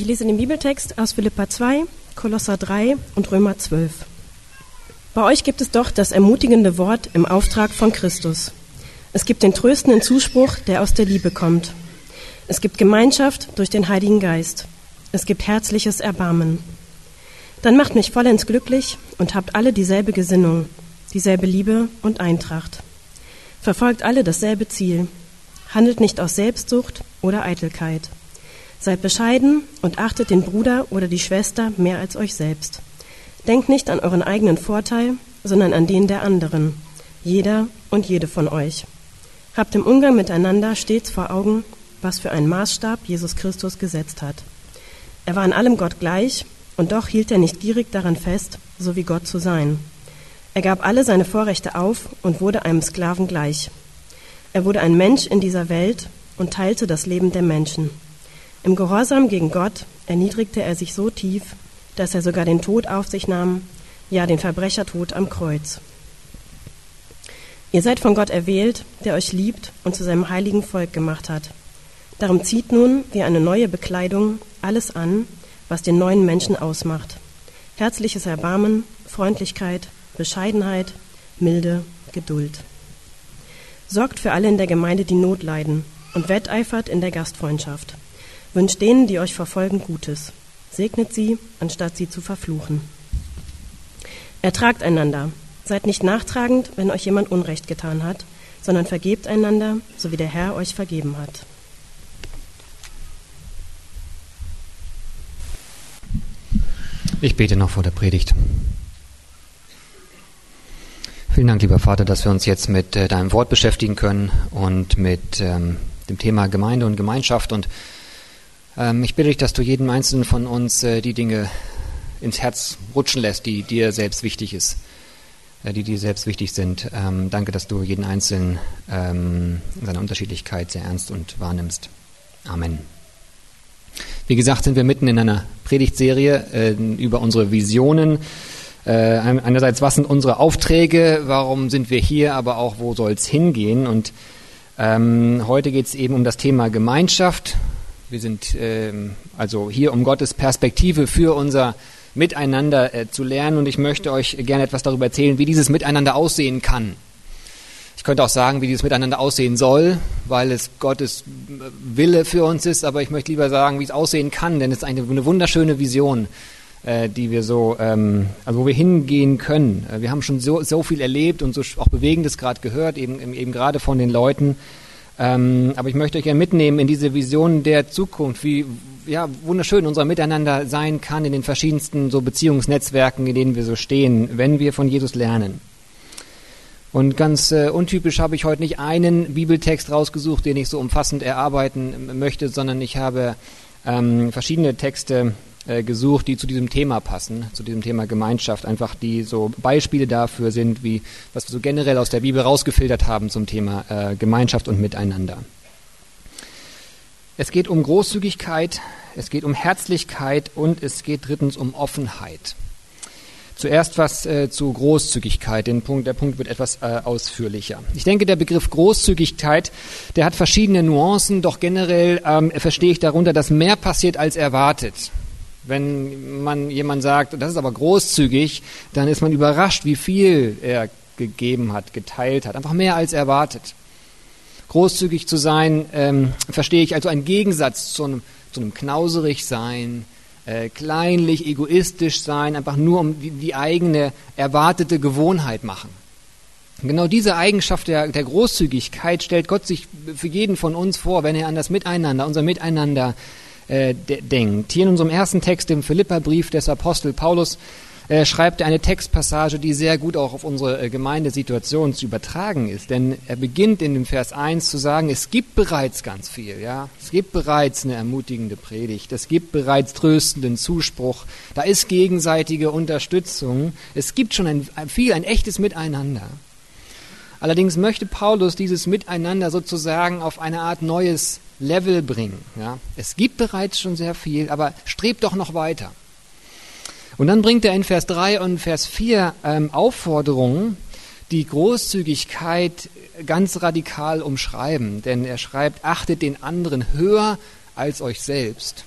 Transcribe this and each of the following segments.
Ich lese den Bibeltext aus Philippa 2, Kolosser 3 und Römer 12. Bei euch gibt es doch das ermutigende Wort im Auftrag von Christus. Es gibt den tröstenden Zuspruch, der aus der Liebe kommt. Es gibt Gemeinschaft durch den Heiligen Geist. Es gibt herzliches Erbarmen. Dann macht mich vollends glücklich und habt alle dieselbe Gesinnung, dieselbe Liebe und Eintracht. Verfolgt alle dasselbe Ziel. Handelt nicht aus Selbstsucht oder Eitelkeit. Seid bescheiden und achtet den Bruder oder die Schwester mehr als euch selbst. Denkt nicht an euren eigenen Vorteil, sondern an den der anderen, jeder und jede von euch. Habt im Umgang miteinander stets vor Augen, was für einen Maßstab Jesus Christus gesetzt hat. Er war in allem Gott gleich, und doch hielt er nicht gierig daran fest, so wie Gott zu sein. Er gab alle seine Vorrechte auf und wurde einem Sklaven gleich. Er wurde ein Mensch in dieser Welt und teilte das Leben der Menschen. Im Gehorsam gegen Gott erniedrigte er sich so tief, dass er sogar den Tod auf sich nahm, ja den Verbrechertod am Kreuz. Ihr seid von Gott erwählt, der euch liebt und zu seinem heiligen Volk gemacht hat. Darum zieht nun wie eine neue Bekleidung alles an, was den neuen Menschen ausmacht. Herzliches Erbarmen, Freundlichkeit, Bescheidenheit, Milde, Geduld. Sorgt für alle in der Gemeinde, die Not leiden, und wetteifert in der Gastfreundschaft. Wünscht denen, die euch verfolgen, Gutes. Segnet sie, anstatt sie zu verfluchen. Ertragt einander. Seid nicht nachtragend, wenn euch jemand Unrecht getan hat, sondern vergebt einander, so wie der Herr euch vergeben hat. Ich bete noch vor der Predigt. Vielen Dank, lieber Vater, dass wir uns jetzt mit äh, deinem Wort beschäftigen können und mit ähm, dem Thema Gemeinde und Gemeinschaft. Und ich bitte dich, dass du jedem Einzelnen von uns äh, die Dinge ins Herz rutschen lässt, die dir selbst wichtig ist, äh, die dir selbst wichtig sind. Ähm, danke, dass du jeden Einzelnen ähm, in seiner Unterschiedlichkeit sehr ernst und wahrnimmst. Amen. Wie gesagt, sind wir mitten in einer Predigtserie äh, über unsere Visionen. Einerseits, was sind unsere Aufträge, warum sind wir hier, aber auch, wo soll es hingehen? Und ähm, heute geht es eben um das Thema Gemeinschaft. Wir sind ähm, also hier, um Gottes Perspektive für unser Miteinander äh, zu lernen. Und ich möchte euch gerne etwas darüber erzählen, wie dieses Miteinander aussehen kann. Ich könnte auch sagen, wie dieses Miteinander aussehen soll, weil es Gottes Wille für uns ist, aber ich möchte lieber sagen, wie es aussehen kann, denn es ist eine, eine wunderschöne Vision, äh, die wir so, ähm, also wo wir hingehen können. Äh, wir haben schon so, so viel erlebt und so auch Bewegendes gerade gehört, eben, eben gerade von den Leuten. Ähm, aber ich möchte euch ja mitnehmen in diese Vision der Zukunft, wie ja, wunderschön unser Miteinander sein kann in den verschiedensten so Beziehungsnetzwerken, in denen wir so stehen, wenn wir von Jesus lernen. Und ganz äh, untypisch habe ich heute nicht einen Bibeltext rausgesucht, den ich so umfassend erarbeiten möchte, sondern ich habe ähm, verschiedene Texte äh, gesucht, die zu diesem Thema passen, zu diesem Thema Gemeinschaft, einfach die so Beispiele dafür sind, wie was wir so generell aus der Bibel rausgefiltert haben zum Thema äh, Gemeinschaft und Miteinander. Es geht um Großzügigkeit, es geht um Herzlichkeit und es geht drittens um Offenheit. Zuerst was äh, zu Großzügigkeit. Den Punkt, der Punkt wird etwas äh, ausführlicher. Ich denke, der Begriff Großzügigkeit, der hat verschiedene Nuancen, doch generell ähm, verstehe ich darunter, dass mehr passiert als erwartet. Wenn man jemand sagt, das ist aber großzügig, dann ist man überrascht, wie viel er gegeben hat, geteilt hat. Einfach mehr als erwartet. Großzügig zu sein, ähm, verstehe ich also einen Gegensatz zu einem, zu einem knauserig sein, äh, kleinlich, egoistisch sein, einfach nur um die, die eigene erwartete Gewohnheit machen. genau diese Eigenschaft der, der Großzügigkeit stellt Gott sich für jeden von uns vor, wenn er an das Miteinander, unser Miteinander äh, denkt. Hier in unserem ersten Text im Philipperbrief des Apostel Paulus äh, schreibt er eine Textpassage, die sehr gut auch auf unsere äh, Gemeindesituation zu übertragen ist. Denn er beginnt in dem Vers 1 zu sagen, es gibt bereits ganz viel, ja. Es gibt bereits eine ermutigende Predigt. Es gibt bereits tröstenden Zuspruch. Da ist gegenseitige Unterstützung. Es gibt schon ein viel, ein echtes Miteinander. Allerdings möchte Paulus dieses Miteinander sozusagen auf eine Art neues Level bringen. Ja. Es gibt bereits schon sehr viel, aber strebt doch noch weiter. Und dann bringt er in Vers 3 und Vers 4 ähm, Aufforderungen, die Großzügigkeit ganz radikal umschreiben. Denn er schreibt, achtet den anderen höher als euch selbst.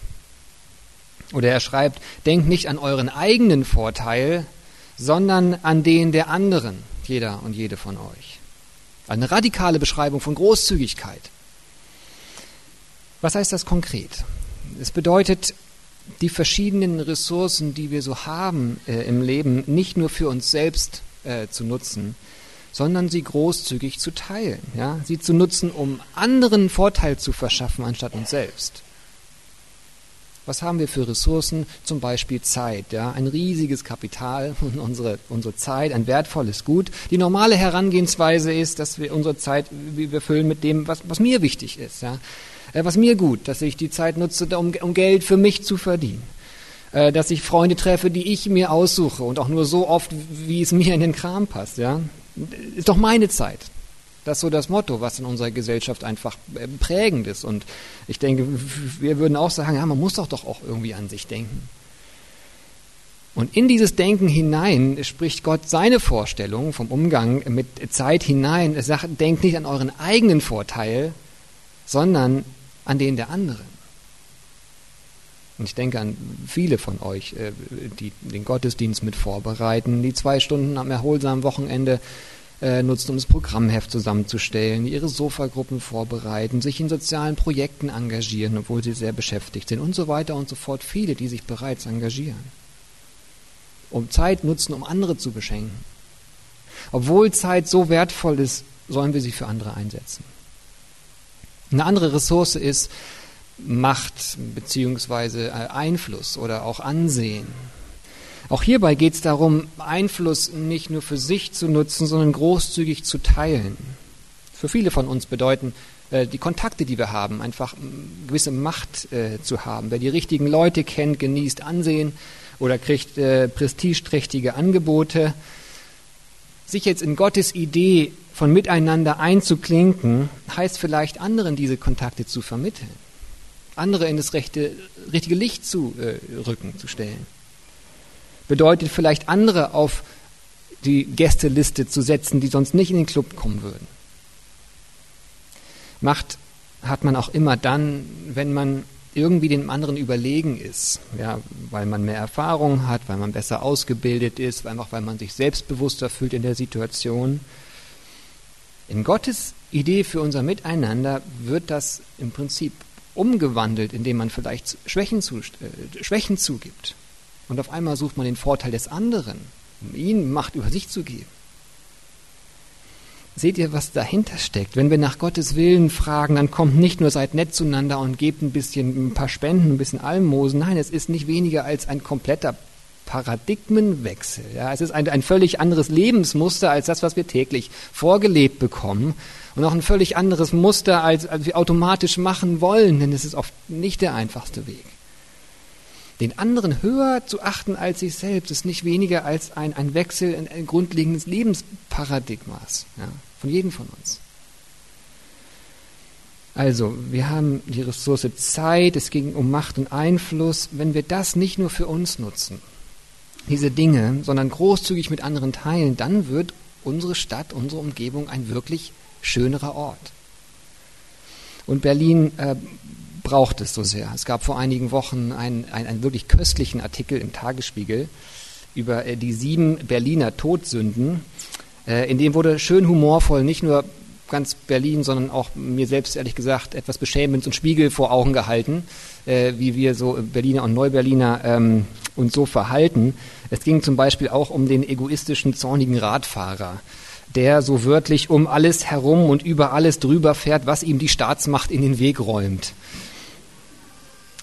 Oder er schreibt, denkt nicht an euren eigenen Vorteil, sondern an den der anderen, jeder und jede von euch. Eine radikale Beschreibung von Großzügigkeit. Was heißt das konkret? Es bedeutet, die verschiedenen Ressourcen, die wir so haben äh, im Leben, nicht nur für uns selbst äh, zu nutzen, sondern sie großzügig zu teilen, ja? sie zu nutzen, um anderen Vorteil zu verschaffen, anstatt uns selbst. Was haben wir für Ressourcen? Zum Beispiel Zeit, ja, ein riesiges Kapital, unsere, unsere Zeit, ein wertvolles Gut. Die normale Herangehensweise ist, dass wir unsere Zeit, wir füllen mit dem, was, was mir wichtig ist, ja, äh, was mir gut, dass ich die Zeit nutze, um, um Geld für mich zu verdienen äh, dass ich Freunde treffe, die ich mir aussuche und auch nur so oft, wie es mir in den Kram passt. Ja? Ist doch meine Zeit. Das ist so das Motto, was in unserer Gesellschaft einfach äh, prägend ist. Und ich denke, wir würden auch sagen, ja, man muss doch doch auch irgendwie an sich denken. Und in dieses Denken hinein spricht Gott seine Vorstellung vom Umgang mit Zeit hinein. Er sagt, denkt nicht an euren eigenen Vorteil, sondern an den der anderen. Und ich denke an viele von euch, äh, die den Gottesdienst mit vorbereiten, die zwei Stunden am erholsamen Wochenende äh, nutzen, um das Programmheft zusammenzustellen, ihre Sofagruppen vorbereiten, sich in sozialen Projekten engagieren, obwohl sie sehr beschäftigt sind und so weiter und so fort. Viele, die sich bereits engagieren. Um Zeit nutzen, um andere zu beschenken. Obwohl Zeit so wertvoll ist, sollen wir sie für andere einsetzen. Eine andere Ressource ist, Macht beziehungsweise äh, Einfluss oder auch Ansehen. Auch hierbei geht es darum, Einfluss nicht nur für sich zu nutzen, sondern großzügig zu teilen. Für viele von uns bedeuten äh, die Kontakte, die wir haben, einfach gewisse Macht äh, zu haben. Wer die richtigen Leute kennt, genießt Ansehen oder kriegt äh, prestigeträchtige Angebote. Sich jetzt in Gottes Idee von Miteinander einzuklinken, heißt vielleicht anderen diese Kontakte zu vermitteln andere in das rechte, richtige Licht zu äh, rücken, zu stellen. Bedeutet vielleicht andere auf die Gästeliste zu setzen, die sonst nicht in den Club kommen würden. Macht hat man auch immer dann, wenn man irgendwie dem anderen überlegen ist, ja, weil man mehr Erfahrung hat, weil man besser ausgebildet ist, einfach weil man sich selbstbewusster fühlt in der Situation. In Gottes Idee für unser Miteinander wird das im Prinzip umgewandelt, indem man vielleicht Schwächen, zu, äh, Schwächen zugibt. Und auf einmal sucht man den Vorteil des anderen, um ihm Macht über sich zu geben. Seht ihr, was dahinter steckt? Wenn wir nach Gottes Willen fragen, dann kommt nicht nur seid nett zueinander und gebt ein bisschen ein paar Spenden, ein bisschen Almosen. Nein, es ist nicht weniger als ein kompletter Paradigmenwechsel. Ja, es ist ein, ein völlig anderes Lebensmuster als das, was wir täglich vorgelebt bekommen und auch ein völlig anderes Muster, als, als wir automatisch machen wollen, denn es ist oft nicht der einfachste Weg. Den anderen höher zu achten als sich selbst ist nicht weniger als ein, ein Wechsel in ein grundlegendes Lebensparadigmas ja, von jedem von uns. Also, wir haben die Ressource Zeit, es ging um Macht und Einfluss. Wenn wir das nicht nur für uns nutzen, diese Dinge, sondern großzügig mit anderen teilen, dann wird unsere Stadt, unsere Umgebung ein wirklich schönerer Ort. Und Berlin äh, braucht es so sehr. Es gab vor einigen Wochen einen, einen, einen wirklich köstlichen Artikel im Tagesspiegel über äh, die sieben Berliner Todsünden. Äh, in dem wurde schön humorvoll nicht nur ganz Berlin, sondern auch mir selbst ehrlich gesagt etwas beschämend und Spiegel vor Augen gehalten, äh, wie wir so Berliner und Neuberliner ähm, uns so verhalten. Es ging zum Beispiel auch um den egoistischen, zornigen Radfahrer der so wörtlich um alles herum und über alles drüber fährt, was ihm die Staatsmacht in den Weg räumt.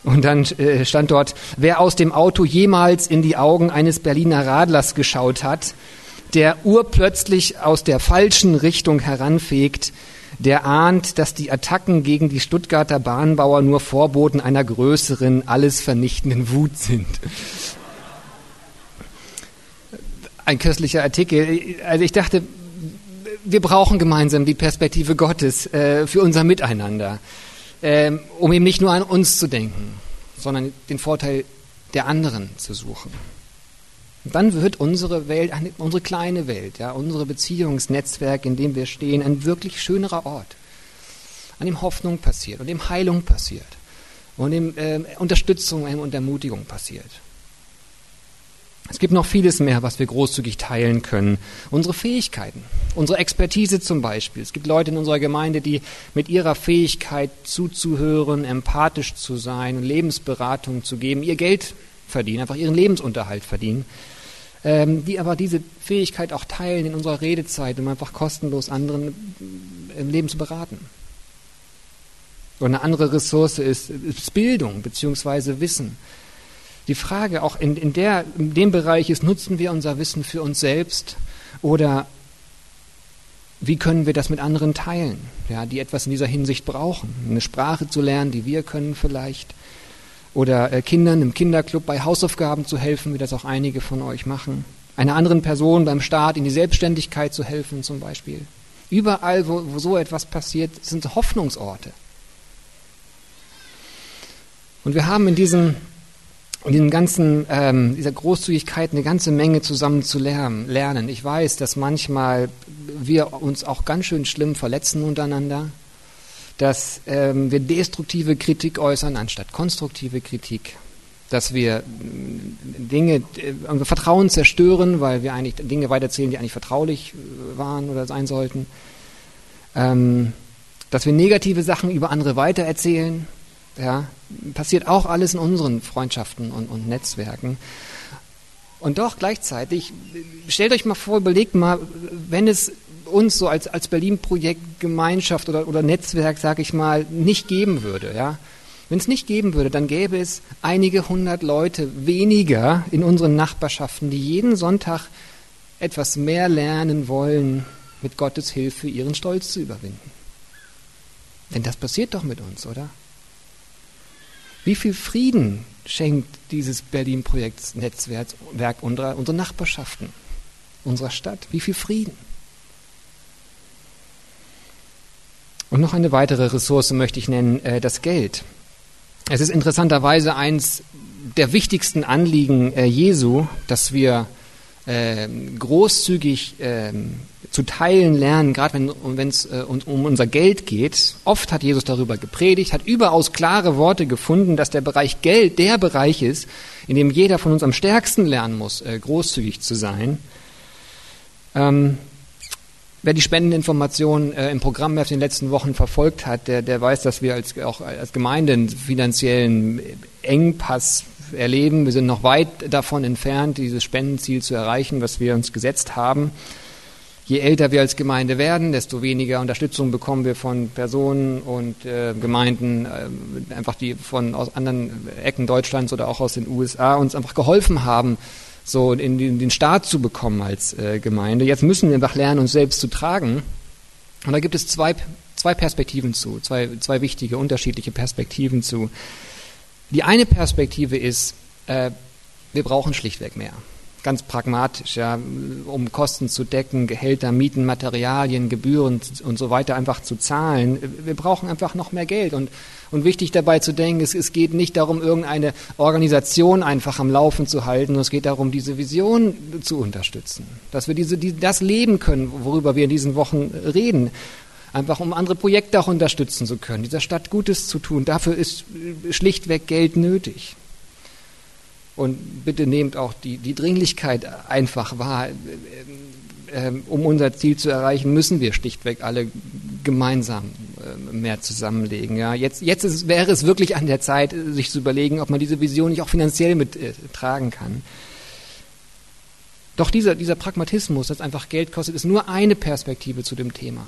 Und dann äh, stand dort, wer aus dem Auto jemals in die Augen eines Berliner Radlers geschaut hat, der urplötzlich aus der falschen Richtung heranfegt, der ahnt, dass die Attacken gegen die Stuttgarter Bahnbauer nur Vorboten einer größeren, alles vernichtenden Wut sind ein köstlicher Artikel. Also ich dachte, wir brauchen gemeinsam die Perspektive Gottes äh, für unser Miteinander, äh, um eben nicht nur an uns zu denken, sondern den Vorteil der anderen zu suchen. Und dann wird unsere Welt, unsere kleine Welt, ja, unsere Beziehungsnetzwerk, in dem wir stehen, ein wirklich schönerer Ort, an dem Hoffnung passiert und dem Heilung passiert, und in äh, Unterstützung und Ermutigung passiert. Es gibt noch vieles mehr, was wir großzügig teilen können. Unsere Fähigkeiten, unsere Expertise zum Beispiel. Es gibt Leute in unserer Gemeinde, die mit ihrer Fähigkeit zuzuhören, empathisch zu sein, Lebensberatung zu geben, ihr Geld verdienen, einfach ihren Lebensunterhalt verdienen, ähm, die aber diese Fähigkeit auch teilen in unserer Redezeit, um einfach kostenlos anderen im Leben zu beraten. Und eine andere Ressource ist, ist Bildung bzw. Wissen die Frage auch in, in, der, in dem Bereich ist, nutzen wir unser Wissen für uns selbst oder wie können wir das mit anderen teilen, ja, die etwas in dieser Hinsicht brauchen? Eine Sprache zu lernen, die wir können vielleicht. Oder äh, Kindern im Kinderclub bei Hausaufgaben zu helfen, wie das auch einige von euch machen. Einer anderen Person beim Staat in die Selbstständigkeit zu helfen zum Beispiel. Überall, wo, wo so etwas passiert, sind Hoffnungsorte. Und wir haben in diesem in diesem ganzen, ähm, dieser Großzügigkeit eine ganze Menge zusammen zu lernen. Ich weiß, dass manchmal wir uns auch ganz schön schlimm verletzen untereinander, dass ähm, wir destruktive Kritik äußern anstatt konstruktive Kritik, dass wir äh, Dinge, äh, Vertrauen zerstören, weil wir eigentlich Dinge weiterzählen, die eigentlich vertraulich äh, waren oder sein sollten, ähm, dass wir negative Sachen über andere weitererzählen ja, passiert auch alles in unseren Freundschaften und, und Netzwerken. Und doch gleichzeitig, stellt euch mal vor, überlegt mal, wenn es uns so als, als Berlin-Projekt, Gemeinschaft oder, oder Netzwerk, sage ich mal, nicht geben würde, ja, wenn es nicht geben würde, dann gäbe es einige hundert Leute weniger in unseren Nachbarschaften, die jeden Sonntag etwas mehr lernen wollen, mit Gottes Hilfe ihren Stolz zu überwinden. Denn das passiert doch mit uns, oder? Wie viel Frieden schenkt dieses Berlin-Projektsnetzwerk unserer, unseren Nachbarschaften, unserer Stadt? Wie viel Frieden? Und noch eine weitere Ressource möchte ich nennen, äh, das Geld. Es ist interessanterweise eines der wichtigsten Anliegen äh, Jesu, dass wir äh, großzügig äh, zu teilen lernen, gerade wenn es äh, um, um unser Geld geht. Oft hat Jesus darüber gepredigt, hat überaus klare Worte gefunden, dass der Bereich Geld der Bereich ist, in dem jeder von uns am stärksten lernen muss, äh, großzügig zu sein. Ähm, Wer die Spendeninformationen äh, im Programm in den letzten Wochen verfolgt hat, der, der weiß, dass wir als, auch als Gemeinde einen finanziellen Engpass erleben. Wir sind noch weit davon entfernt, dieses Spendenziel zu erreichen, was wir uns gesetzt haben. Je älter wir als Gemeinde werden, desto weniger Unterstützung bekommen wir von Personen und äh, Gemeinden, äh, einfach die von aus anderen Ecken Deutschlands oder auch aus den USA uns einfach geholfen haben, so in den, den Staat zu bekommen als äh, Gemeinde. Jetzt müssen wir einfach lernen, uns selbst zu tragen. Und da gibt es zwei, zwei Perspektiven zu, zwei, zwei wichtige, unterschiedliche Perspektiven zu. Die eine Perspektive ist, äh, wir brauchen schlichtweg mehr. Ganz pragmatisch, ja, um Kosten zu decken, Gehälter, Mieten, Materialien, Gebühren und so weiter einfach zu zahlen. Wir brauchen einfach noch mehr Geld. Und, und wichtig dabei zu denken, ist, es geht nicht darum, irgendeine Organisation einfach am Laufen zu halten, es geht darum, diese Vision zu unterstützen. Dass wir diese, die, das leben können, worüber wir in diesen Wochen reden einfach um andere Projekte auch unterstützen zu können, dieser Stadt Gutes zu tun. Dafür ist schlichtweg Geld nötig. Und bitte nehmt auch die, die Dringlichkeit einfach wahr. Ähm, um unser Ziel zu erreichen, müssen wir schlichtweg alle gemeinsam äh, mehr zusammenlegen. Ja, jetzt jetzt ist, wäre es wirklich an der Zeit, sich zu überlegen, ob man diese Vision nicht auch finanziell mittragen äh, kann. Doch dieser, dieser Pragmatismus, das einfach Geld kostet, ist nur eine Perspektive zu dem Thema.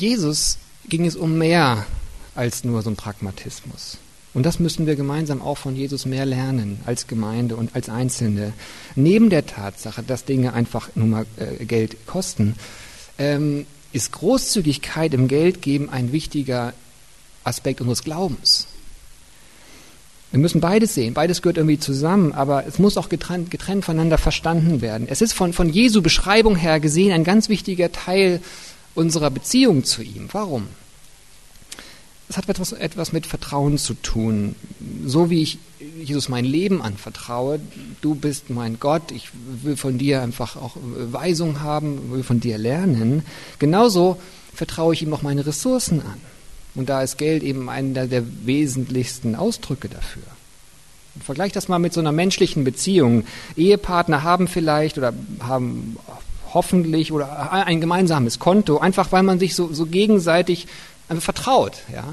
Jesus ging es um mehr als nur so ein Pragmatismus. Und das müssen wir gemeinsam auch von Jesus mehr lernen als Gemeinde und als Einzelne. Neben der Tatsache, dass Dinge einfach nur mal äh, Geld kosten, ähm, ist Großzügigkeit im Geldgeben ein wichtiger Aspekt unseres Glaubens. Wir müssen beides sehen, beides gehört irgendwie zusammen, aber es muss auch getrennt, getrennt voneinander verstanden werden. Es ist von, von Jesu Beschreibung her gesehen ein ganz wichtiger Teil unserer Beziehung zu ihm. Warum? Es hat etwas, etwas mit Vertrauen zu tun. So wie ich Jesus mein Leben anvertraue, du bist mein Gott, ich will von dir einfach auch Weisung haben, will von dir lernen, genauso vertraue ich ihm auch meine Ressourcen an. Und da ist Geld eben einer der wesentlichsten Ausdrücke dafür. Vergleich das mal mit so einer menschlichen Beziehung. Ehepartner haben vielleicht oder haben hoffentlich oder ein gemeinsames Konto, einfach weil man sich so, so gegenseitig vertraut, ja.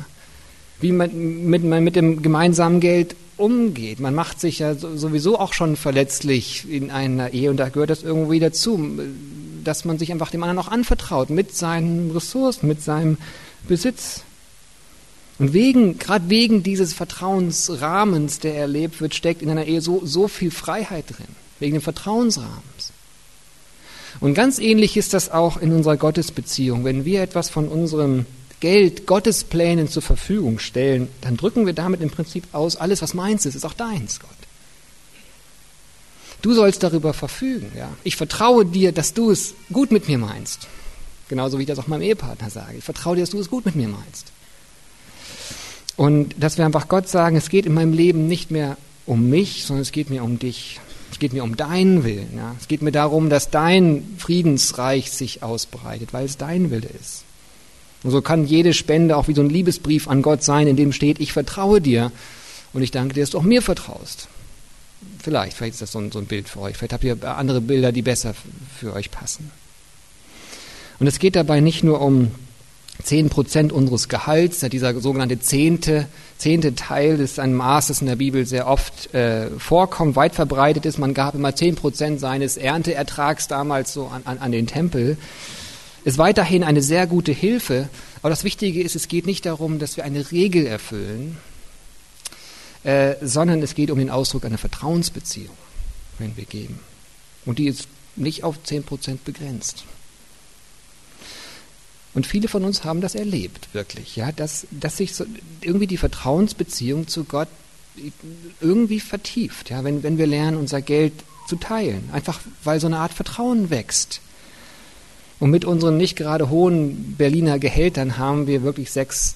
Wie man mit, man mit dem gemeinsamen Geld umgeht. Man macht sich ja sowieso auch schon verletzlich in einer Ehe und da gehört das irgendwie dazu, dass man sich einfach dem anderen auch anvertraut mit seinen Ressourcen, mit seinem Besitz. Und wegen, gerade wegen dieses Vertrauensrahmens, der erlebt wird, steckt in einer Ehe so, so viel Freiheit drin. Wegen dem Vertrauensrahmens. Und ganz ähnlich ist das auch in unserer Gottesbeziehung. Wenn wir etwas von unserem Geld Gottes Plänen zur Verfügung stellen, dann drücken wir damit im Prinzip aus, alles was meins ist, ist auch deins, Gott. Du sollst darüber verfügen, ja. Ich vertraue dir, dass du es gut mit mir meinst. Genauso wie ich das auch meinem Ehepartner sage. Ich vertraue dir, dass du es gut mit mir meinst. Und dass wir einfach Gott sagen, es geht in meinem Leben nicht mehr um mich, sondern es geht mir um dich. Es geht mir um deinen Willen. Ja. Es geht mir darum, dass dein Friedensreich sich ausbreitet, weil es dein Wille ist. Und so kann jede Spende auch wie so ein Liebesbrief an Gott sein, in dem steht, ich vertraue dir und ich danke dir, dass du auch mir vertraust. Vielleicht, vielleicht ist das so ein, so ein Bild für euch. Vielleicht habt ihr andere Bilder, die besser für euch passen. Und es geht dabei nicht nur um zehn Prozent unseres Gehalts, dieser sogenannte zehnte, zehnte Teil ist ein Maß, das in der Bibel sehr oft äh, vorkommt, weit verbreitet ist. Man gab immer zehn Prozent seines Ernteertrags damals so an, an, an den Tempel. Ist weiterhin eine sehr gute Hilfe, aber das Wichtige ist, es geht nicht darum, dass wir eine Regel erfüllen, äh, sondern es geht um den Ausdruck einer Vertrauensbeziehung, wenn wir geben. Und die ist nicht auf zehn Prozent begrenzt. Und viele von uns haben das erlebt, wirklich, ja, dass, dass sich so irgendwie die Vertrauensbeziehung zu Gott irgendwie vertieft, ja, wenn, wenn wir lernen, unser Geld zu teilen, einfach weil so eine Art Vertrauen wächst. Und mit unseren nicht gerade hohen Berliner Gehältern haben wir wirklich sechs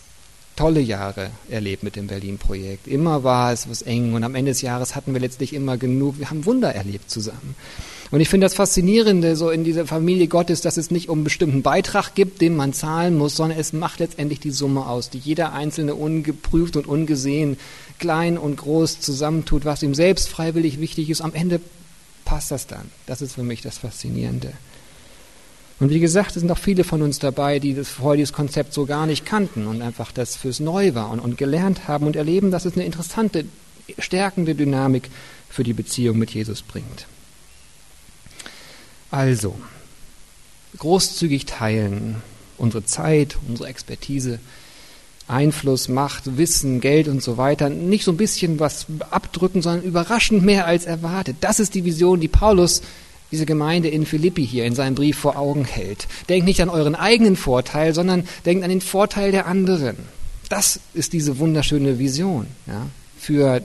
tolle Jahre erlebt mit dem Berlin-Projekt. Immer war es was eng und am Ende des Jahres hatten wir letztlich immer genug. Wir haben Wunder erlebt zusammen. Und ich finde das Faszinierende so in dieser Familie Gottes, dass es nicht um einen bestimmten Beitrag gibt, den man zahlen muss, sondern es macht letztendlich die Summe aus, die jeder Einzelne ungeprüft und ungesehen, klein und groß zusammentut, was ihm selbst freiwillig wichtig ist. Am Ende passt das dann. Das ist für mich das Faszinierende. Und wie gesagt, es sind auch viele von uns dabei, die das vorher dieses Konzept so gar nicht kannten und einfach das fürs Neu war und, und gelernt haben und erleben, dass es eine interessante, stärkende Dynamik für die Beziehung mit Jesus bringt. Also, großzügig teilen, unsere Zeit, unsere Expertise, Einfluss, Macht, Wissen, Geld und so weiter, nicht so ein bisschen was abdrücken, sondern überraschend mehr als erwartet. Das ist die Vision, die Paulus diese Gemeinde in Philippi hier in seinem Brief vor Augen hält. Denkt nicht an euren eigenen Vorteil, sondern denkt an den Vorteil der anderen. Das ist diese wunderschöne Vision ja, für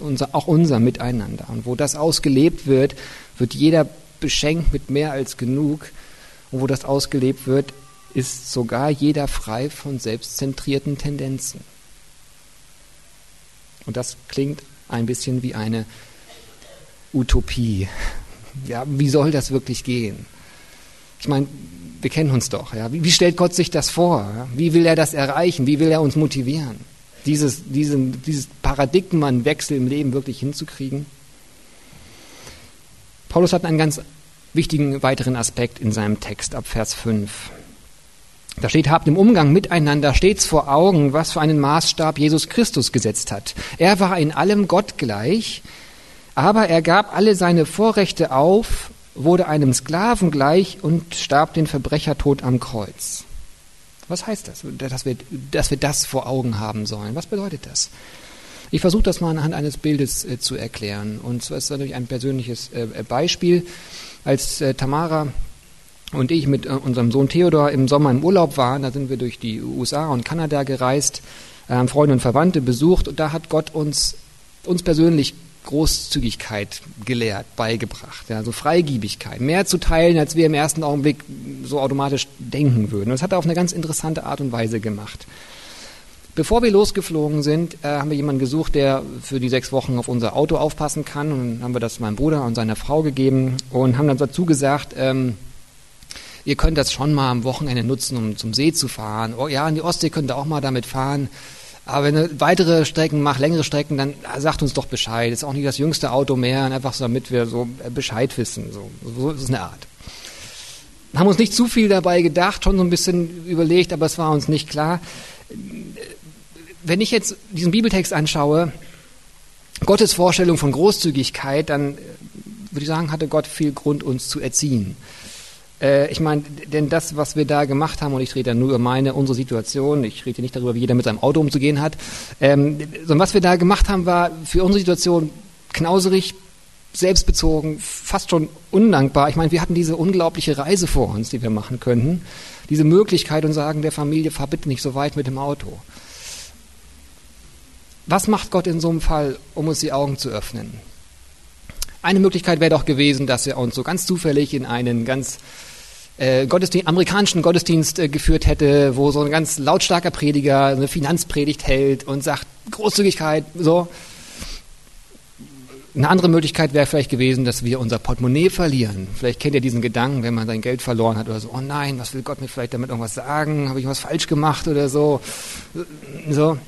unser, auch unser Miteinander. Und wo das ausgelebt wird, wird jeder beschenkt mit mehr als genug. Und wo das ausgelebt wird, ist sogar jeder frei von selbstzentrierten Tendenzen. Und das klingt ein bisschen wie eine Utopie. Ja, wie soll das wirklich gehen? Ich meine, wir kennen uns doch. Ja? Wie, wie stellt Gott sich das vor? Wie will er das erreichen? Wie will er uns motivieren? Dieses, diesen, dieses Paradigmenwechsel im Leben wirklich hinzukriegen? Paulus hat einen ganz wichtigen weiteren Aspekt in seinem Text ab Vers 5. Da steht, habt im Umgang miteinander stets vor Augen, was für einen Maßstab Jesus Christus gesetzt hat. Er war in allem Gott gleich, aber er gab alle seine Vorrechte auf, wurde einem Sklaven gleich und starb den Verbrechertod am Kreuz. Was heißt das, dass wir, dass wir das vor Augen haben sollen? Was bedeutet das? Ich versuche das mal anhand eines Bildes äh, zu erklären. Und zwar ist natürlich ein persönliches äh, Beispiel. Als äh, Tamara und ich mit äh, unserem Sohn Theodor im Sommer im Urlaub waren, da sind wir durch die USA und Kanada gereist, haben Freunde und Verwandte besucht und da hat Gott uns, uns persönlich Großzügigkeit gelehrt, beigebracht, ja, Freigiebigkeit, mehr zu teilen, als wir im ersten Augenblick so automatisch denken würden. Und das hat er auf eine ganz interessante Art und Weise gemacht. Bevor wir losgeflogen sind, äh, haben wir jemanden gesucht, der für die sechs Wochen auf unser Auto aufpassen kann. Und dann haben wir das meinem Bruder und seiner Frau gegeben und haben dann dazu gesagt, ähm, ihr könnt das schon mal am Wochenende nutzen, um zum See zu fahren. Oh ja, in die Ostsee könnt ihr auch mal damit fahren. Aber wenn ihr weitere Strecken macht, längere Strecken, dann sagt uns doch Bescheid. Ist auch nicht das jüngste Auto mehr, einfach so, damit wir so Bescheid wissen. So, so ist eine Art. Haben uns nicht zu viel dabei gedacht, schon so ein bisschen überlegt, aber es war uns nicht klar. Wenn ich jetzt diesen Bibeltext anschaue, Gottes Vorstellung von Großzügigkeit, dann äh, würde ich sagen, hatte Gott viel Grund, uns zu erziehen. Äh, ich meine, denn das, was wir da gemacht haben, und ich rede da nur über meine, unsere Situation, ich rede nicht darüber, wie jeder mit seinem Auto umzugehen hat, ähm, sondern was wir da gemacht haben, war für unsere Situation knauserig, selbstbezogen, fast schon undankbar. Ich meine, wir hatten diese unglaubliche Reise vor uns, die wir machen könnten, diese Möglichkeit und sagen der Familie, fahr bitte nicht so weit mit dem Auto. Was macht Gott in so einem Fall, um uns die Augen zu öffnen? Eine Möglichkeit wäre doch gewesen, dass er uns so ganz zufällig in einen ganz äh, Gottesdienst, amerikanischen Gottesdienst äh, geführt hätte, wo so ein ganz lautstarker Prediger eine Finanzpredigt hält und sagt, Großzügigkeit, so. Eine andere Möglichkeit wäre vielleicht gewesen, dass wir unser Portemonnaie verlieren. Vielleicht kennt ihr diesen Gedanken, wenn man sein Geld verloren hat oder so, oh nein, was will Gott mir vielleicht damit irgendwas sagen? Habe ich was falsch gemacht oder so? So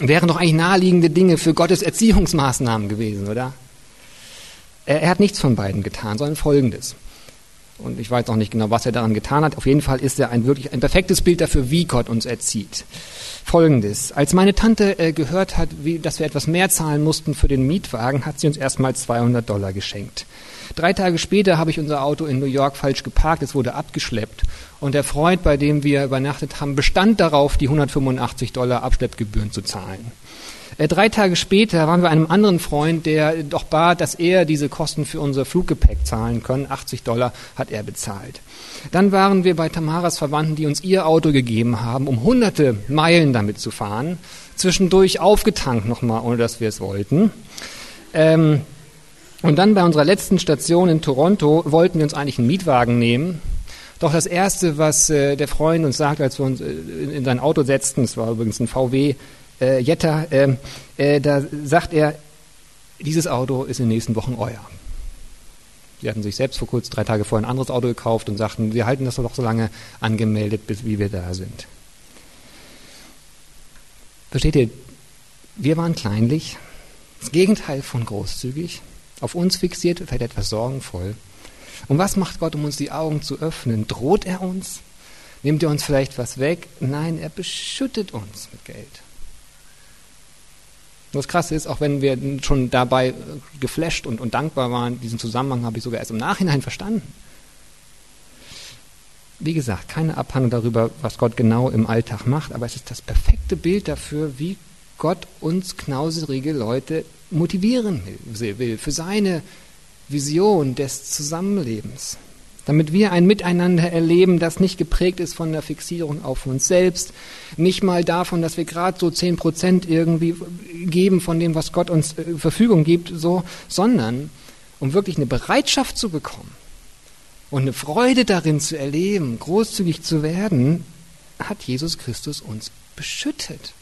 wären doch eigentlich naheliegende Dinge für Gottes Erziehungsmaßnahmen gewesen, oder? Er, er hat nichts von beiden getan, sondern Folgendes. Und ich weiß auch nicht genau, was er daran getan hat. Auf jeden Fall ist er ein wirklich ein perfektes Bild dafür, wie Gott uns erzieht. Folgendes. Als meine Tante äh, gehört hat, wie, dass wir etwas mehr zahlen mussten für den Mietwagen, hat sie uns erstmal 200 Dollar geschenkt. Drei Tage später habe ich unser Auto in New York falsch geparkt, es wurde abgeschleppt. Und der Freund, bei dem wir übernachtet haben, bestand darauf, die 185 Dollar Abschleppgebühren zu zahlen. Äh, drei Tage später waren wir einem anderen Freund, der doch bat, dass er diese Kosten für unser Fluggepäck zahlen können. 80 Dollar hat er bezahlt. Dann waren wir bei Tamaras Verwandten, die uns ihr Auto gegeben haben, um hunderte Meilen damit zu fahren. Zwischendurch aufgetankt nochmal, ohne dass wir es wollten. Ähm, und dann bei unserer letzten Station in Toronto wollten wir uns eigentlich einen Mietwagen nehmen. Doch das Erste, was äh, der Freund uns sagt, als wir uns äh, in sein Auto setzten, es war übrigens ein VW äh, Jetta, ähm, äh, da sagt er, dieses Auto ist in den nächsten Wochen euer. Sie hatten sich selbst vor kurz, drei Tage vorher ein anderes Auto gekauft und sagten, wir halten das doch so lange angemeldet, bis wie wir da sind. Versteht ihr, wir waren kleinlich, das Gegenteil von großzügig auf uns fixiert, vielleicht etwas sorgenvoll. Und was macht Gott, um uns die Augen zu öffnen? Droht er uns? Nimmt er uns vielleicht was weg? Nein, er beschüttet uns mit Geld. Was krass ist, auch wenn wir schon dabei geflasht und, und dankbar waren, diesen Zusammenhang habe ich sogar erst im Nachhinein verstanden. Wie gesagt, keine Abhandlung darüber, was Gott genau im Alltag macht, aber es ist das perfekte Bild dafür, wie Gott uns knauserige Leute motivieren will, für seine Vision des Zusammenlebens. Damit wir ein Miteinander erleben, das nicht geprägt ist von der Fixierung auf uns selbst, nicht mal davon, dass wir gerade so zehn Prozent irgendwie geben von dem, was Gott uns äh, Verfügung gibt, so, sondern um wirklich eine Bereitschaft zu bekommen und eine Freude darin zu erleben, großzügig zu werden, hat Jesus Christus uns beschüttet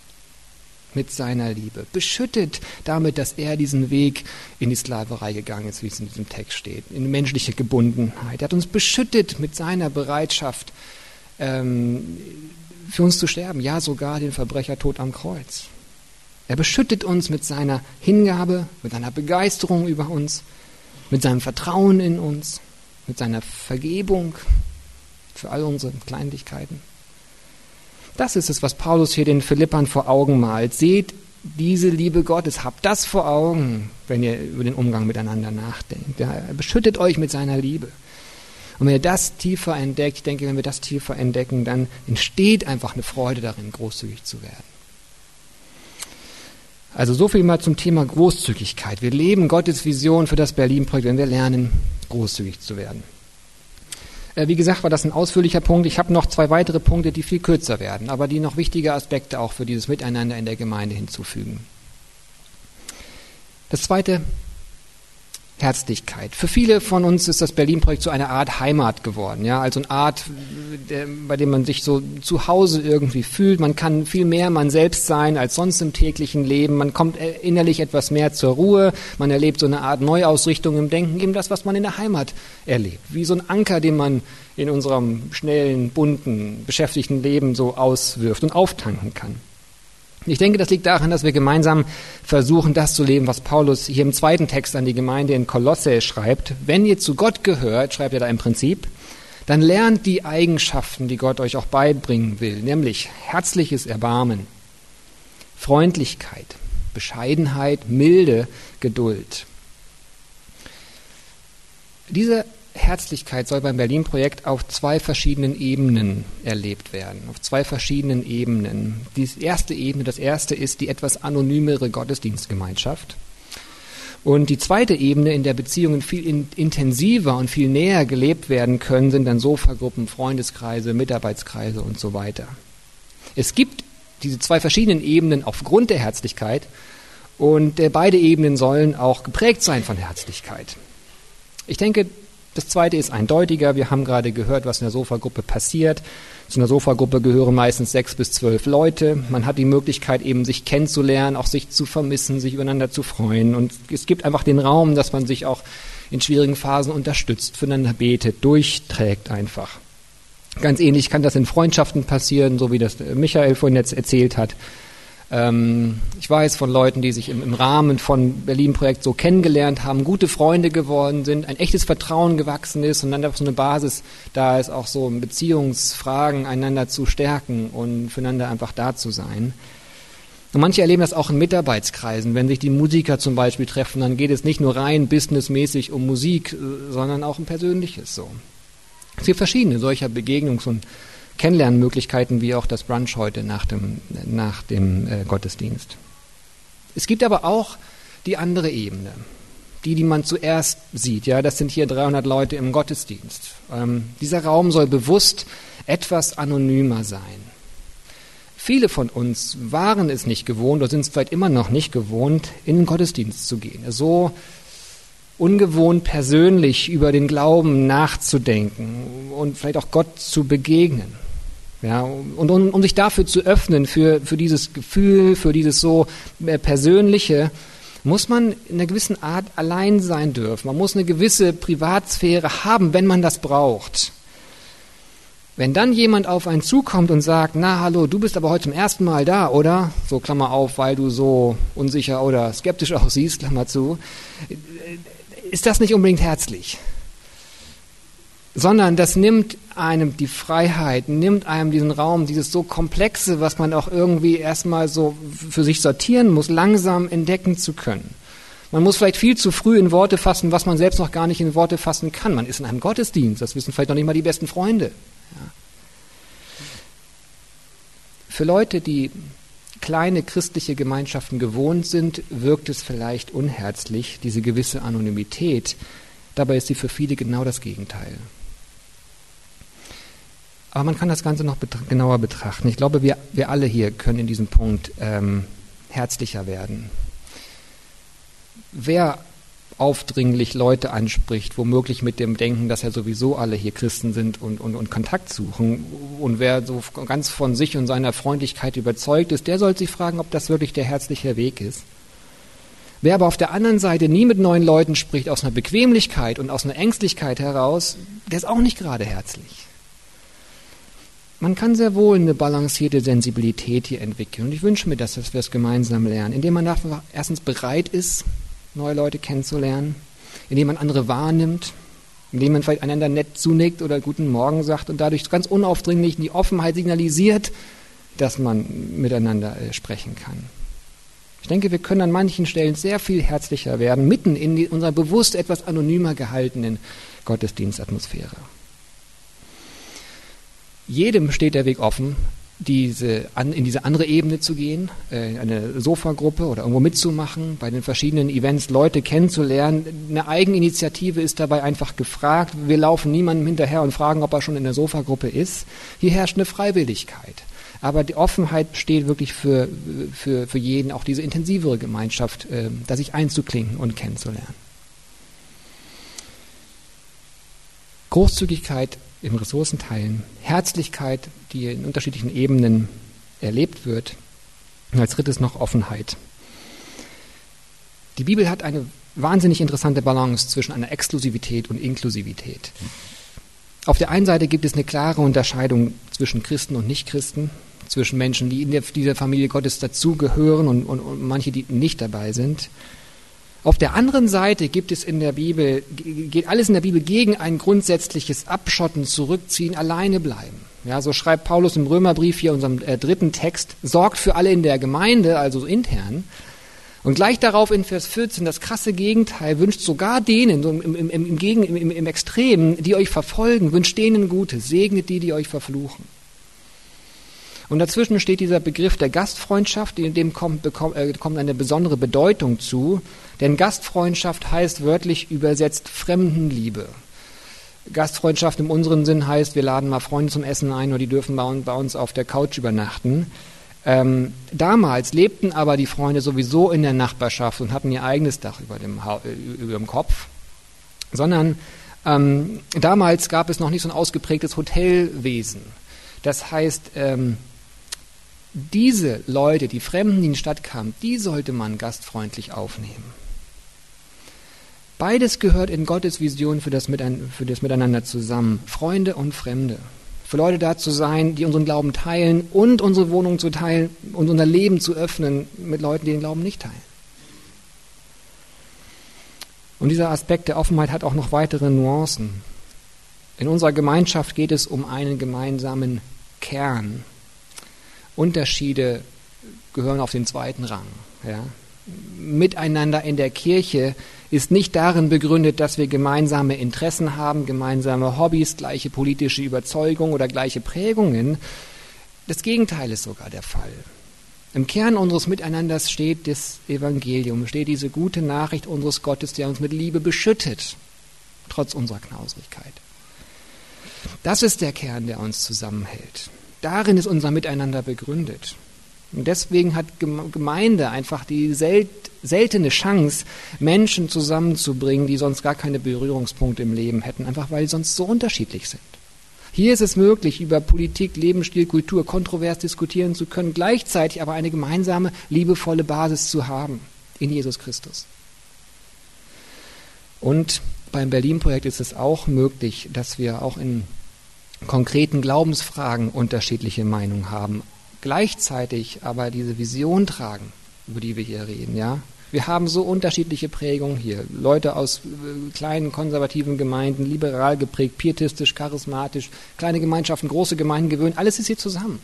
mit seiner Liebe, beschüttet damit, dass er diesen Weg in die Sklaverei gegangen ist, wie es in diesem Text steht, in menschliche Gebundenheit. Er hat uns beschüttet mit seiner Bereitschaft, ähm, für uns zu sterben, ja sogar den Verbrechertod am Kreuz. Er beschüttet uns mit seiner Hingabe, mit seiner Begeisterung über uns, mit seinem Vertrauen in uns, mit seiner Vergebung für all unsere Kleinlichkeiten. Das ist es, was Paulus hier den Philippern vor Augen malt. Seht diese Liebe Gottes, habt das vor Augen, wenn ihr über den Umgang miteinander nachdenkt. er beschüttet euch mit seiner Liebe. Und wenn ihr das tiefer entdeckt, ich denke, wenn wir das tiefer entdecken, dann entsteht einfach eine Freude darin, großzügig zu werden. Also so viel mal zum Thema Großzügigkeit. Wir leben Gottes Vision für das Berlin-Projekt, wenn wir lernen, großzügig zu werden. Äh, wie gesagt, war das ein ausführlicher Punkt. Ich habe noch zwei weitere Punkte, die viel kürzer werden, aber die noch wichtige Aspekte auch für dieses Miteinander in der Gemeinde hinzufügen. Das zweite, Herzlichkeit. Für viele von uns ist das Berlin-Projekt so eine Art Heimat geworden, ja, also eine Art, bei dem man sich so zu Hause irgendwie fühlt. Man kann viel mehr man selbst sein als sonst im täglichen Leben. Man kommt innerlich etwas mehr zur Ruhe. Man erlebt so eine Art Neuausrichtung im Denken, eben das, was man in der Heimat erlebt. Wie so ein Anker, den man in unserem schnellen, bunten, beschäftigten Leben so auswirft und auftanken kann. Ich denke, das liegt daran, dass wir gemeinsam versuchen, das zu leben, was Paulus hier im zweiten Text an die Gemeinde in Kolosse schreibt. Wenn ihr zu Gott gehört, schreibt er da im Prinzip, dann lernt die Eigenschaften, die Gott euch auch beibringen will, nämlich herzliches Erbarmen, Freundlichkeit, Bescheidenheit, Milde, Geduld. Diese Herzlichkeit soll beim Berlin-Projekt auf zwei verschiedenen Ebenen erlebt werden, auf zwei verschiedenen Ebenen. Die erste Ebene, das erste ist die etwas anonymere Gottesdienstgemeinschaft. Und die zweite Ebene, in der Beziehungen viel in, intensiver und viel näher gelebt werden können, sind dann Sofagruppen, Freundeskreise, Mitarbeitskreise und so weiter. Es gibt diese zwei verschiedenen Ebenen aufgrund der Herzlichkeit und äh, beide Ebenen sollen auch geprägt sein von Herzlichkeit. Ich denke, das zweite ist eindeutiger. Wir haben gerade gehört, was in der Sofagruppe passiert. Zu einer Sofagruppe gehören meistens sechs bis zwölf Leute. Man hat die Möglichkeit, eben sich kennenzulernen, auch sich zu vermissen, sich übereinander zu freuen. Und es gibt einfach den Raum, dass man sich auch in schwierigen Phasen unterstützt, füreinander betet, durchträgt einfach. Ganz ähnlich kann das in Freundschaften passieren, so wie das Michael vorhin jetzt erzählt hat. Ähm, ich weiß von Leuten, die sich im, im Rahmen von Berlin-Projekt so kennengelernt haben, gute Freunde geworden sind, ein echtes Vertrauen gewachsen ist und dann einfach so eine Basis da ist, auch so in Beziehungsfragen einander zu stärken und füreinander einfach da zu sein. Und manche erleben das auch in Mitarbeitskreisen. Wenn sich die Musiker zum Beispiel treffen, dann geht es nicht nur rein businessmäßig um Musik, äh, sondern auch um Persönliches so. Es gibt verschiedene solcher Begegnungs- und Kennenlernmöglichkeiten wie auch das Brunch heute nach dem, nach dem äh, Gottesdienst. Es gibt aber auch die andere Ebene, die, die man zuerst sieht. Ja, das sind hier 300 Leute im Gottesdienst. Ähm, dieser Raum soll bewusst etwas anonymer sein. Viele von uns waren es nicht gewohnt oder sind es vielleicht immer noch nicht gewohnt, in den Gottesdienst zu gehen. So ungewohnt persönlich über den Glauben nachzudenken und vielleicht auch Gott zu begegnen. Ja, und um, um sich dafür zu öffnen, für, für dieses Gefühl, für dieses so äh, Persönliche, muss man in einer gewissen Art allein sein dürfen. Man muss eine gewisse Privatsphäre haben, wenn man das braucht. Wenn dann jemand auf einen zukommt und sagt, na hallo, du bist aber heute zum ersten Mal da, oder? So Klammer auf, weil du so unsicher oder skeptisch aussiehst, Klammer zu, ist das nicht unbedingt herzlich sondern das nimmt einem die Freiheit, nimmt einem diesen Raum, dieses so komplexe, was man auch irgendwie erstmal so für sich sortieren muss, langsam entdecken zu können. Man muss vielleicht viel zu früh in Worte fassen, was man selbst noch gar nicht in Worte fassen kann. Man ist in einem Gottesdienst, das wissen vielleicht noch nicht mal die besten Freunde. Ja. Für Leute, die kleine christliche Gemeinschaften gewohnt sind, wirkt es vielleicht unherzlich, diese gewisse Anonymität. Dabei ist sie für viele genau das Gegenteil. Aber man kann das Ganze noch betra genauer betrachten. Ich glaube, wir, wir alle hier können in diesem Punkt ähm, herzlicher werden. Wer aufdringlich Leute anspricht, womöglich mit dem Denken, dass ja sowieso alle hier Christen sind und, und, und Kontakt suchen. Und wer so ganz von sich und seiner Freundlichkeit überzeugt ist, der sollte sich fragen, ob das wirklich der herzliche Weg ist. Wer aber auf der anderen Seite nie mit neuen Leuten spricht, aus einer Bequemlichkeit und aus einer Ängstlichkeit heraus, der ist auch nicht gerade herzlich. Man kann sehr wohl eine balancierte Sensibilität hier entwickeln. Und ich wünsche mir das, dass wir es gemeinsam lernen, indem man erstens bereit ist, neue Leute kennenzulernen, indem man andere wahrnimmt, indem man vielleicht einander nett zunickt oder guten Morgen sagt und dadurch ganz unaufdringlich die Offenheit signalisiert, dass man miteinander äh, sprechen kann. Ich denke, wir können an manchen Stellen sehr viel herzlicher werden, mitten in unserer bewusst etwas anonymer gehaltenen Gottesdienstatmosphäre. Jedem steht der Weg offen, diese, an, in diese andere Ebene zu gehen, äh, eine Sofagruppe oder irgendwo mitzumachen, bei den verschiedenen Events Leute kennenzulernen. Eine Eigeninitiative ist dabei einfach gefragt. Wir laufen niemandem hinterher und fragen, ob er schon in der Sofagruppe ist. Hier herrscht eine Freiwilligkeit. Aber die Offenheit besteht wirklich für, für, für jeden, auch diese intensivere Gemeinschaft, äh, da sich einzuklinken und kennenzulernen. Großzügigkeit im Ressourcenteilen, Herzlichkeit, die in unterschiedlichen Ebenen erlebt wird. Und als drittes noch Offenheit. Die Bibel hat eine wahnsinnig interessante Balance zwischen einer Exklusivität und Inklusivität. Auf der einen Seite gibt es eine klare Unterscheidung zwischen Christen und Nichtchristen, zwischen Menschen, die in der, dieser Familie Gottes dazugehören und, und, und manche, die nicht dabei sind. Auf der anderen Seite gibt es in der Bibel, geht alles in der Bibel gegen ein grundsätzliches Abschotten, Zurückziehen, alleine bleiben. Ja, so schreibt Paulus im Römerbrief hier, unserem äh, dritten Text, sorgt für alle in der Gemeinde, also intern. Und gleich darauf in Vers 14 das krasse Gegenteil wünscht sogar denen, so im, im, im, im, im Extremen, die euch verfolgen, wünscht denen Gutes, segnet die, die euch verfluchen. Und dazwischen steht dieser Begriff der Gastfreundschaft, dem kommt, bekommt, äh, kommt eine besondere Bedeutung zu. Denn Gastfreundschaft heißt wörtlich übersetzt Fremdenliebe. Gastfreundschaft im unseren Sinn heißt, wir laden mal Freunde zum Essen ein oder die dürfen bei uns auf der Couch übernachten. Ähm, damals lebten aber die Freunde sowieso in der Nachbarschaft und hatten ihr eigenes Dach über dem, äh, über dem Kopf, sondern ähm, damals gab es noch nicht so ein ausgeprägtes Hotelwesen. Das heißt, ähm, diese Leute, die Fremden, die in die Stadt kamen, die sollte man gastfreundlich aufnehmen. Beides gehört in Gottes Vision für das, für das Miteinander zusammen. Freunde und Fremde. Für Leute da zu sein, die unseren Glauben teilen und unsere Wohnung zu teilen und unser Leben zu öffnen mit Leuten, die den Glauben nicht teilen. Und dieser Aspekt der Offenheit hat auch noch weitere Nuancen. In unserer Gemeinschaft geht es um einen gemeinsamen Kern. Unterschiede gehören auf den zweiten Rang. Ja. Miteinander in der Kirche ist nicht darin begründet, dass wir gemeinsame Interessen haben, gemeinsame Hobbys, gleiche politische Überzeugung oder gleiche Prägungen. Das Gegenteil ist sogar der Fall. Im Kern unseres Miteinanders steht das Evangelium, steht diese gute Nachricht unseres Gottes, der uns mit Liebe beschüttet, trotz unserer Knausrigkeit. Das ist der Kern, der uns zusammenhält. Darin ist unser Miteinander begründet. Und deswegen hat Gemeinde einfach die seltene Chance, Menschen zusammenzubringen, die sonst gar keine Berührungspunkte im Leben hätten, einfach weil sie sonst so unterschiedlich sind. Hier ist es möglich, über Politik, Lebensstil, Kultur kontrovers diskutieren zu können, gleichzeitig aber eine gemeinsame, liebevolle Basis zu haben in Jesus Christus. Und beim Berlin-Projekt ist es auch möglich, dass wir auch in konkreten Glaubensfragen unterschiedliche Meinungen haben, gleichzeitig aber diese Vision tragen, über die wir hier reden, ja. Wir haben so unterschiedliche Prägungen hier. Leute aus äh, kleinen konservativen Gemeinden, liberal geprägt, pietistisch, charismatisch, kleine Gemeinschaften, große Gemeinden gewöhnt, alles ist hier zusammen.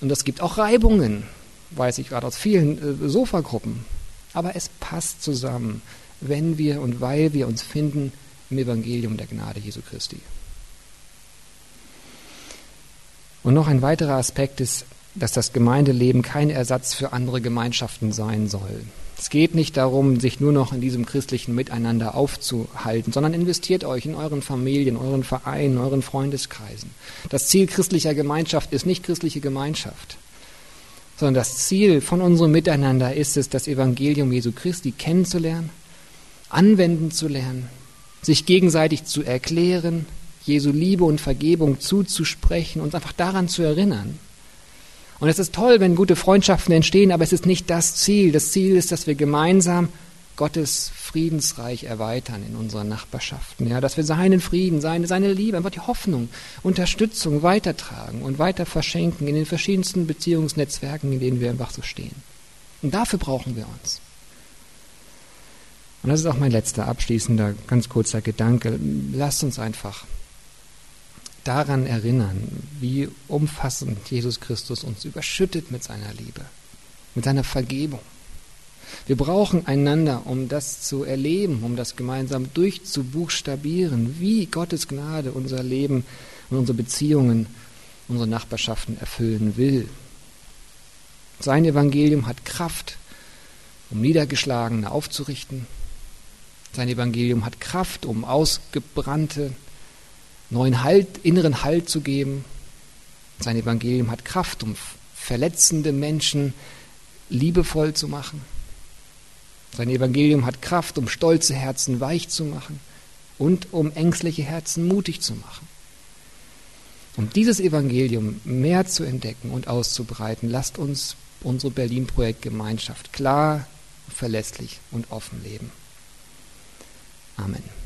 Und es gibt auch Reibungen, weiß ich gerade aus vielen äh, Sofagruppen. Aber es passt zusammen, wenn wir und weil wir uns finden im Evangelium der Gnade Jesu Christi. Und noch ein weiterer Aspekt ist, dass das Gemeindeleben kein Ersatz für andere Gemeinschaften sein soll. Es geht nicht darum, sich nur noch in diesem christlichen Miteinander aufzuhalten, sondern investiert euch in euren Familien, euren Vereinen, euren Freundeskreisen. Das Ziel christlicher Gemeinschaft ist nicht christliche Gemeinschaft, sondern das Ziel von unserem Miteinander ist es, das Evangelium Jesu Christi kennenzulernen, anwenden zu lernen, sich gegenseitig zu erklären, Jesu Liebe und Vergebung zuzusprechen, uns einfach daran zu erinnern. Und es ist toll, wenn gute Freundschaften entstehen, aber es ist nicht das Ziel. Das Ziel ist, dass wir gemeinsam Gottes Friedensreich erweitern in unseren Nachbarschaften. Ja, dass wir seinen Frieden, seine, seine Liebe, einfach die Hoffnung, Unterstützung weitertragen und weiter verschenken in den verschiedensten Beziehungsnetzwerken, in denen wir einfach so stehen. Und dafür brauchen wir uns. Und das ist auch mein letzter abschließender, ganz kurzer Gedanke. Lasst uns einfach daran erinnern, wie umfassend Jesus Christus uns überschüttet mit seiner Liebe, mit seiner Vergebung. Wir brauchen einander, um das zu erleben, um das gemeinsam durchzubuchstabieren, wie Gottes Gnade unser Leben und unsere Beziehungen, unsere Nachbarschaften erfüllen will. Sein Evangelium hat Kraft, um Niedergeschlagene aufzurichten. Sein Evangelium hat Kraft, um Ausgebrannte neuen Halt, inneren Halt zu geben. Sein Evangelium hat Kraft, um verletzende Menschen liebevoll zu machen. Sein Evangelium hat Kraft, um stolze Herzen weich zu machen und um ängstliche Herzen mutig zu machen. Um dieses Evangelium mehr zu entdecken und auszubreiten, lasst uns unsere Berlin-Projektgemeinschaft klar, verlässlich und offen leben. Amen.